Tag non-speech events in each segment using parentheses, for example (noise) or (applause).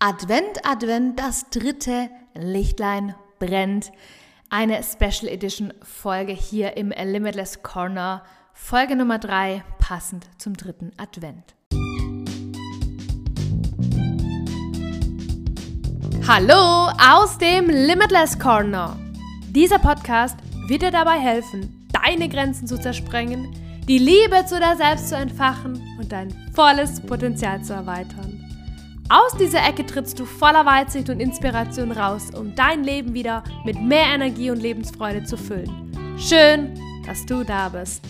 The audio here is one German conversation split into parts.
Advent, Advent, das dritte Lichtlein brennt. Eine Special Edition Folge hier im Limitless Corner. Folge Nummer drei, passend zum dritten Advent. Hallo aus dem Limitless Corner. Dieser Podcast wird dir dabei helfen, deine Grenzen zu zersprengen, die Liebe zu dir selbst zu entfachen und dein volles Potenzial zu erweitern. Aus dieser Ecke trittst du voller Weitsicht und Inspiration raus, um dein Leben wieder mit mehr Energie und Lebensfreude zu füllen. Schön, dass du da bist.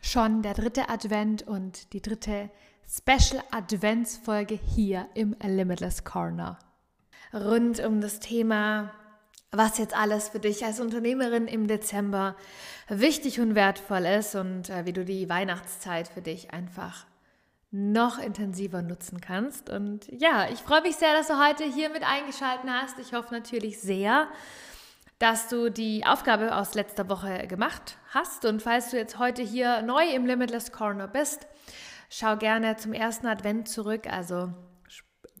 Schon der dritte Advent und die dritte Special Adventsfolge hier im Limitless Corner. Rund um das Thema, was jetzt alles für dich als Unternehmerin im Dezember wichtig und wertvoll ist und äh, wie du die Weihnachtszeit für dich einfach noch intensiver nutzen kannst. Und ja, ich freue mich sehr, dass du heute hier mit eingeschaltet hast. Ich hoffe natürlich sehr, dass du die Aufgabe aus letzter Woche gemacht hast. Und falls du jetzt heute hier neu im Limitless Corner bist, schau gerne zum ersten Advent zurück, also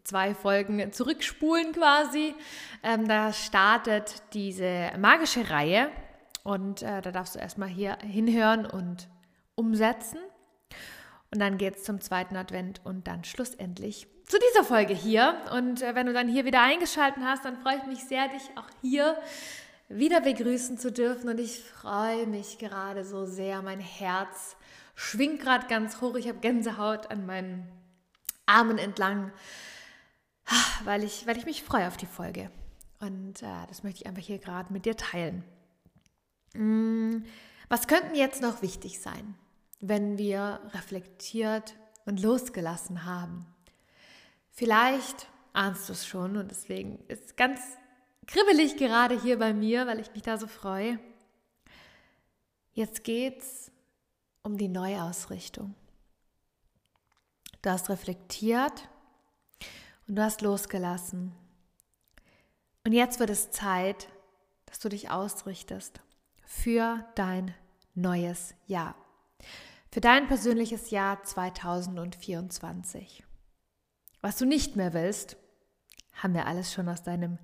zwei Folgen zurückspulen quasi. Ähm, da startet diese magische Reihe und äh, da darfst du erstmal hier hinhören und umsetzen. Und dann geht es zum zweiten Advent und dann schlussendlich zu dieser Folge hier. Und äh, wenn du dann hier wieder eingeschaltet hast, dann freue ich mich sehr, dich auch hier wieder begrüßen zu dürfen. Und ich freue mich gerade so sehr. Mein Herz schwingt gerade ganz hoch. Ich habe Gänsehaut an meinen Armen entlang, weil ich, weil ich mich freue auf die Folge. Und äh, das möchte ich einfach hier gerade mit dir teilen. Hm, was könnten jetzt noch wichtig sein? Wenn wir reflektiert und losgelassen haben. Vielleicht ahnst du es schon und deswegen ist es ganz kribbelig gerade hier bei mir, weil ich mich da so freue. Jetzt geht's um die Neuausrichtung. Du hast reflektiert und du hast losgelassen. Und jetzt wird es Zeit, dass du dich ausrichtest für dein neues Jahr für dein persönliches Jahr 2024. Was du nicht mehr willst, haben wir alles schon aus deinem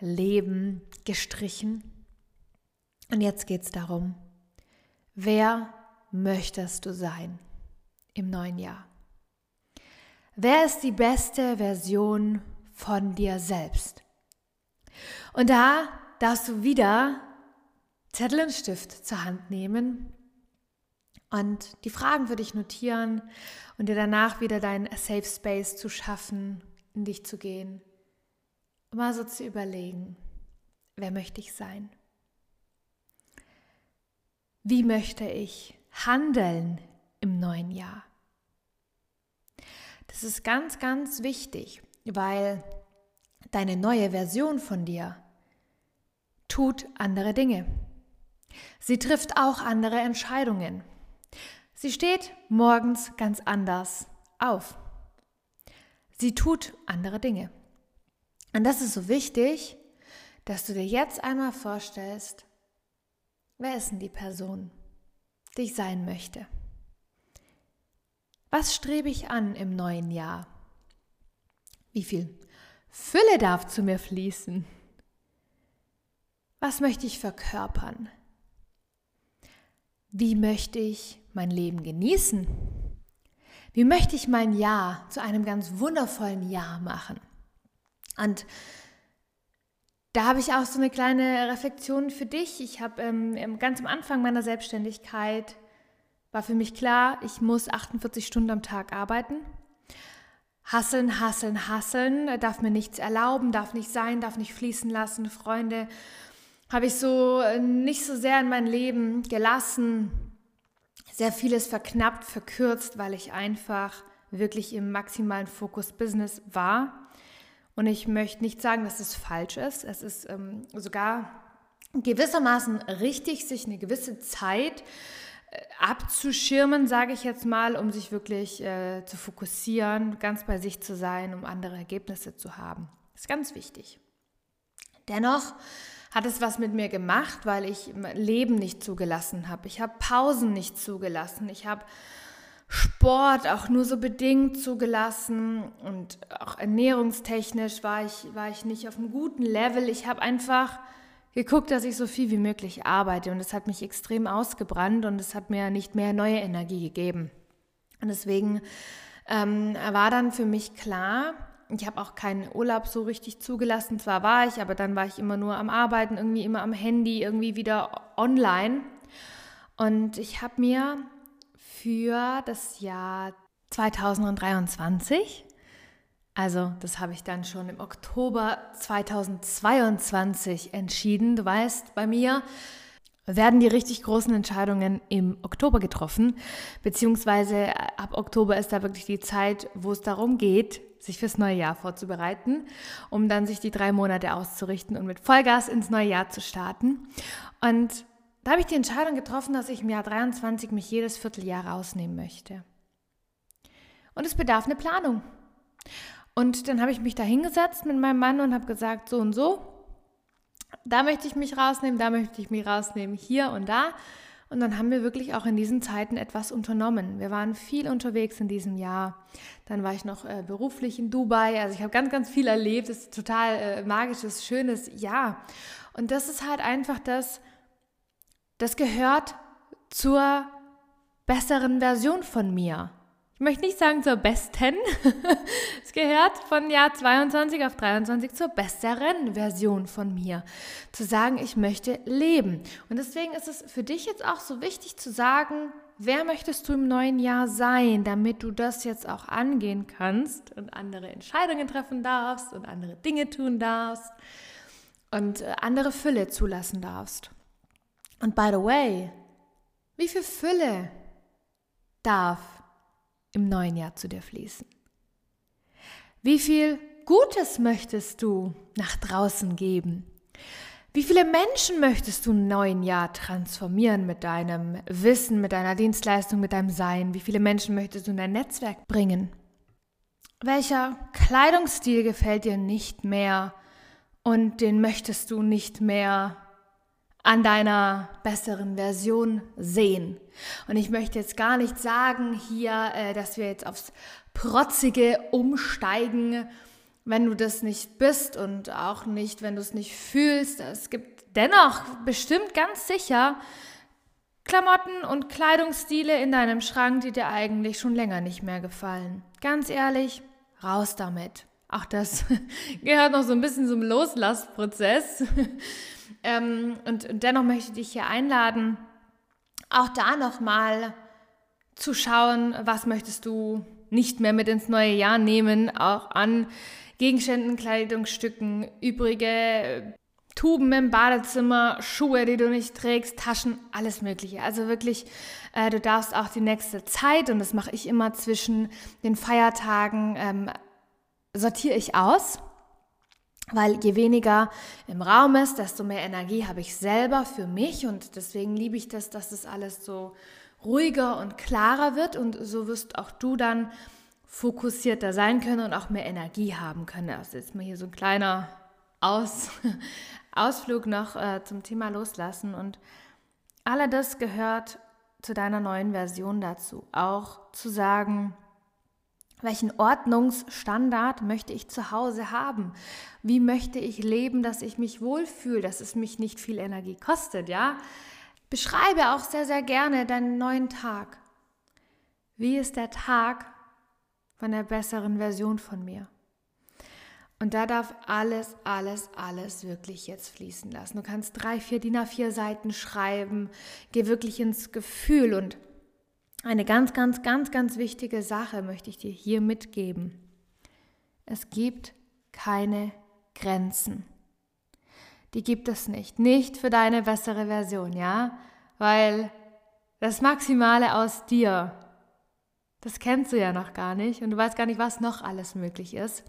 Leben gestrichen. Und jetzt geht es darum, wer möchtest du sein im neuen Jahr? Wer ist die beste Version von dir selbst? Und da darfst du wieder Zettel und Stift zur Hand nehmen und die Fragen für dich notieren und dir danach wieder deinen Safe Space zu schaffen, in dich zu gehen. Mal so zu überlegen, wer möchte ich sein? Wie möchte ich handeln im neuen Jahr? Das ist ganz, ganz wichtig, weil deine neue Version von dir tut andere Dinge. Sie trifft auch andere Entscheidungen. Sie steht morgens ganz anders auf. Sie tut andere Dinge. Und das ist so wichtig, dass du dir jetzt einmal vorstellst, wer ist denn die Person, die ich sein möchte? Was strebe ich an im neuen Jahr? Wie viel Fülle darf zu mir fließen? Was möchte ich verkörpern? Wie möchte ich mein Leben genießen? Wie möchte ich mein Jahr zu einem ganz wundervollen Jahr machen? Und da habe ich auch so eine kleine Reflexion für dich. Ich habe ähm, ganz am Anfang meiner Selbstständigkeit war für mich klar, ich muss 48 Stunden am Tag arbeiten. Hasseln, hasseln, hasseln, darf mir nichts erlauben, darf nicht sein, darf nicht fließen lassen. Freunde habe ich so äh, nicht so sehr in mein Leben gelassen, sehr vieles verknappt, verkürzt, weil ich einfach wirklich im maximalen Fokus Business war. Und ich möchte nicht sagen, dass es falsch ist. Es ist ähm, sogar gewissermaßen richtig, sich eine gewisse Zeit äh, abzuschirmen, sage ich jetzt mal, um sich wirklich äh, zu fokussieren, ganz bei sich zu sein, um andere Ergebnisse zu haben. Das ist ganz wichtig. Dennoch hat es was mit mir gemacht, weil ich Leben nicht zugelassen habe. Ich habe Pausen nicht zugelassen. Ich habe Sport auch nur so bedingt zugelassen und auch ernährungstechnisch war ich, war ich nicht auf einem guten Level. Ich habe einfach geguckt, dass ich so viel wie möglich arbeite und es hat mich extrem ausgebrannt und es hat mir nicht mehr neue Energie gegeben. Und deswegen ähm, war dann für mich klar, ich habe auch keinen Urlaub so richtig zugelassen. Zwar war ich, aber dann war ich immer nur am Arbeiten, irgendwie immer am Handy, irgendwie wieder online. Und ich habe mir für das Jahr 2023, also das habe ich dann schon im Oktober 2022 entschieden. Du weißt, bei mir werden die richtig großen Entscheidungen im Oktober getroffen, beziehungsweise ab Oktober ist da wirklich die Zeit, wo es darum geht, sich fürs neue Jahr vorzubereiten, um dann sich die drei Monate auszurichten und mit Vollgas ins neue Jahr zu starten. Und da habe ich die Entscheidung getroffen, dass ich im Jahr 23 mich jedes Vierteljahr rausnehmen möchte. Und es bedarf eine Planung. Und dann habe ich mich da hingesetzt mit meinem Mann und habe gesagt, so und so, da möchte ich mich rausnehmen, da möchte ich mich rausnehmen, hier und da. Und dann haben wir wirklich auch in diesen Zeiten etwas unternommen. Wir waren viel unterwegs in diesem Jahr. Dann war ich noch äh, beruflich in Dubai. Also ich habe ganz, ganz viel erlebt. Es ist total äh, magisches, schönes Jahr. Und das ist halt einfach das, das gehört zur besseren Version von mir. Ich möchte nicht sagen zur besten. (laughs) es gehört von Jahr 22 auf 23 zur besseren Version von mir. Zu sagen, ich möchte leben. Und deswegen ist es für dich jetzt auch so wichtig zu sagen, wer möchtest du im neuen Jahr sein, damit du das jetzt auch angehen kannst und andere Entscheidungen treffen darfst und andere Dinge tun darfst und äh, andere Fülle zulassen darfst. Und by the way, wie viel Fülle darf im neuen Jahr zu dir fließen? Wie viel Gutes möchtest du nach draußen geben? Wie viele Menschen möchtest du im neuen Jahr transformieren mit deinem Wissen, mit deiner Dienstleistung, mit deinem Sein? Wie viele Menschen möchtest du in dein Netzwerk bringen? Welcher Kleidungsstil gefällt dir nicht mehr und den möchtest du nicht mehr an deiner besseren Version sehen. Und ich möchte jetzt gar nicht sagen hier, äh, dass wir jetzt aufs Protzige umsteigen, wenn du das nicht bist und auch nicht, wenn du es nicht fühlst. Es gibt dennoch bestimmt ganz sicher Klamotten und Kleidungsstile in deinem Schrank, die dir eigentlich schon länger nicht mehr gefallen. Ganz ehrlich, raus damit. Auch das (laughs) gehört noch so ein bisschen zum Loslassprozess. Ähm, und, und dennoch möchte ich dich hier einladen, auch da nochmal zu schauen, was möchtest du nicht mehr mit ins neue Jahr nehmen, auch an Gegenständen, Kleidungsstücken, übrige Tuben im Badezimmer, Schuhe, die du nicht trägst, Taschen, alles Mögliche. Also wirklich, äh, du darfst auch die nächste Zeit, und das mache ich immer zwischen den Feiertagen, ähm, sortiere ich aus weil je weniger im Raum ist, desto mehr Energie habe ich selber für mich und deswegen liebe ich das, dass das alles so ruhiger und klarer wird und so wirst auch du dann fokussierter sein können und auch mehr Energie haben können. Also jetzt mal hier so ein kleiner Aus, (laughs) Ausflug noch äh, zum Thema Loslassen und all das gehört zu deiner neuen Version dazu. Auch zu sagen, welchen Ordnungsstandard möchte ich zu Hause haben? Wie möchte ich leben, dass ich mich wohlfühle, dass es mich nicht viel Energie kostet, ja? Beschreibe auch sehr, sehr gerne deinen neuen Tag. Wie ist der Tag von der besseren Version von mir? Und da darf alles, alles, alles wirklich jetzt fließen lassen. Du kannst drei, vier DIN A4 Seiten schreiben. Geh wirklich ins Gefühl und eine ganz, ganz, ganz, ganz wichtige Sache möchte ich dir hier mitgeben. Es gibt keine Grenzen. Die gibt es nicht. Nicht für deine bessere Version, ja? Weil das Maximale aus dir, das kennst du ja noch gar nicht und du weißt gar nicht, was noch alles möglich ist.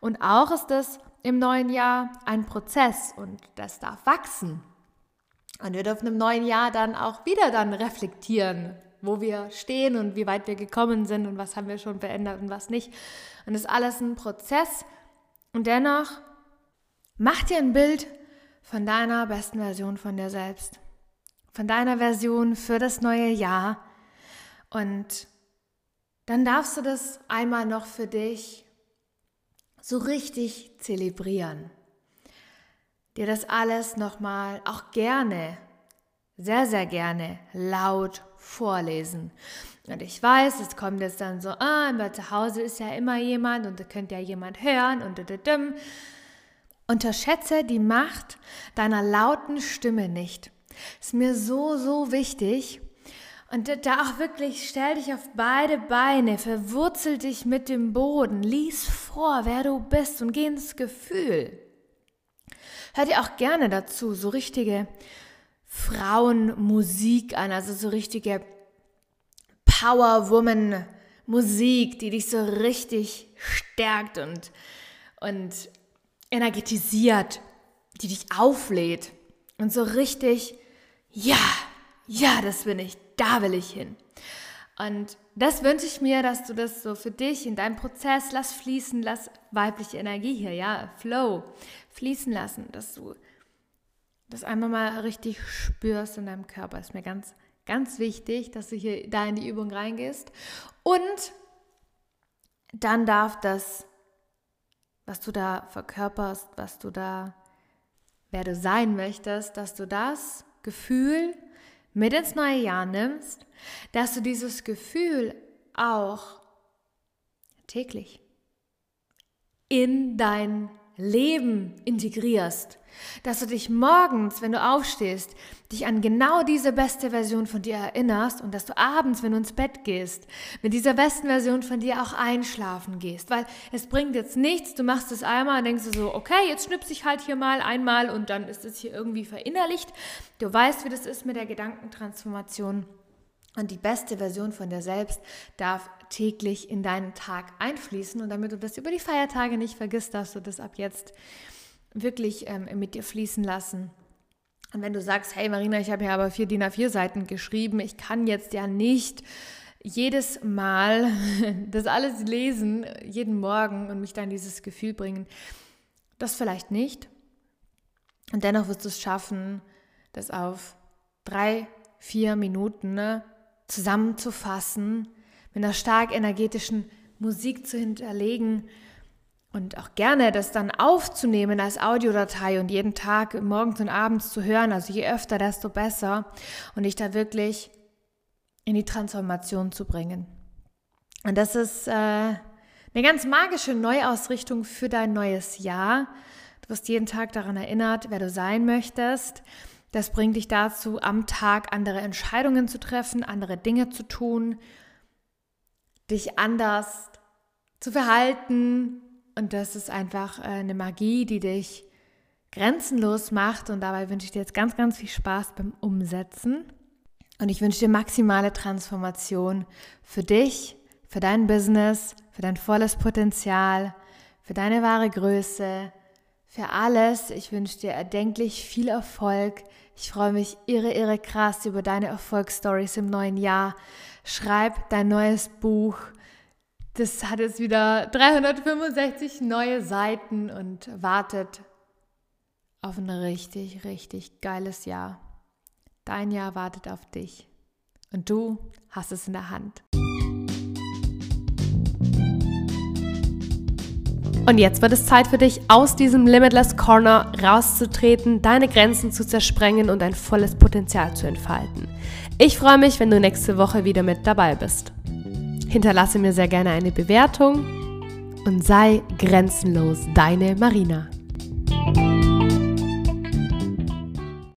Und auch ist es im neuen Jahr ein Prozess und das darf wachsen. Und wir dürfen im neuen Jahr dann auch wieder dann reflektieren, wo wir stehen und wie weit wir gekommen sind und was haben wir schon verändert und was nicht. Und das ist alles ein Prozess. Und dennoch mach dir ein Bild von deiner besten Version von dir selbst. Von deiner Version für das neue Jahr. Und dann darfst du das einmal noch für dich so richtig zelebrieren. Dir das alles nochmal auch gerne, sehr, sehr gerne laut vorlesen. Und ich weiß, es kommt jetzt dann so, ah, bei zu Hause ist ja immer jemand und da könnte ja jemand hören und düm. Unterschätze die Macht deiner lauten Stimme nicht. Ist mir so, so wichtig. Und da auch wirklich, stell dich auf beide Beine, verwurzel dich mit dem Boden, lies vor, wer du bist und geh ins Gefühl. Hör dir auch gerne dazu so richtige Frauenmusik an, also so richtige Power Woman Musik, die dich so richtig stärkt und, und energetisiert, die dich auflädt und so richtig, ja, ja, das bin ich, da will ich hin. Und das wünsche ich mir, dass du das so für dich in deinem Prozess lass fließen, lass weibliche Energie hier, ja, Flow fließen lassen, dass du das einmal mal richtig spürst in deinem Körper. Ist mir ganz, ganz wichtig, dass du hier da in die Übung reingehst. Und dann darf das, was du da verkörperst, was du da, wer du sein möchtest, dass du das Gefühl mit ins neue Jahr nimmst, dass du dieses Gefühl auch täglich in dein Leben integrierst. Dass du dich morgens, wenn du aufstehst, dich an genau diese beste Version von dir erinnerst und dass du abends, wenn du ins Bett gehst, mit dieser besten Version von dir auch einschlafen gehst. Weil es bringt jetzt nichts, du machst es einmal und denkst du so, okay, jetzt schnipse ich halt hier mal einmal und dann ist es hier irgendwie verinnerlicht. Du weißt, wie das ist mit der Gedankentransformation. Und die beste Version von dir selbst darf täglich in deinen Tag einfließen. Und damit du das über die Feiertage nicht vergisst, darfst du das ab jetzt wirklich ähm, mit dir fließen lassen. Und wenn du sagst, hey Marina, ich habe ja aber vier DIN A4 Seiten geschrieben, ich kann jetzt ja nicht jedes Mal (laughs) das alles lesen, jeden Morgen und mich dann dieses Gefühl bringen, das vielleicht nicht. Und dennoch wirst du es schaffen, das auf drei, vier Minuten ne, zusammenzufassen, mit einer stark energetischen Musik zu hinterlegen und auch gerne das dann aufzunehmen als Audiodatei und jeden Tag morgens und abends zu hören. Also je öfter, desto besser. Und dich da wirklich in die Transformation zu bringen. Und das ist äh, eine ganz magische Neuausrichtung für dein neues Jahr. Du wirst jeden Tag daran erinnert, wer du sein möchtest. Das bringt dich dazu, am Tag andere Entscheidungen zu treffen, andere Dinge zu tun, dich anders zu verhalten, und das ist einfach äh, eine Magie, die dich grenzenlos macht. Und dabei wünsche ich dir jetzt ganz, ganz viel Spaß beim Umsetzen. Und ich wünsche dir maximale Transformation für dich, für dein Business, für dein volles Potenzial, für deine wahre Größe, für alles. Ich wünsche dir erdenklich viel Erfolg. Ich freue mich irre, irre krass über deine Erfolgsstories im neuen Jahr. Schreib dein neues Buch das hat jetzt wieder 365 neue Seiten und wartet auf ein richtig, richtig geiles Jahr. Dein Jahr wartet auf dich und du hast es in der Hand. Und jetzt wird es Zeit für dich, aus diesem Limitless Corner rauszutreten, deine Grenzen zu zersprengen und dein volles Potenzial zu entfalten. Ich freue mich, wenn du nächste Woche wieder mit dabei bist. Hinterlasse mir sehr gerne eine Bewertung und sei grenzenlos deine Marina.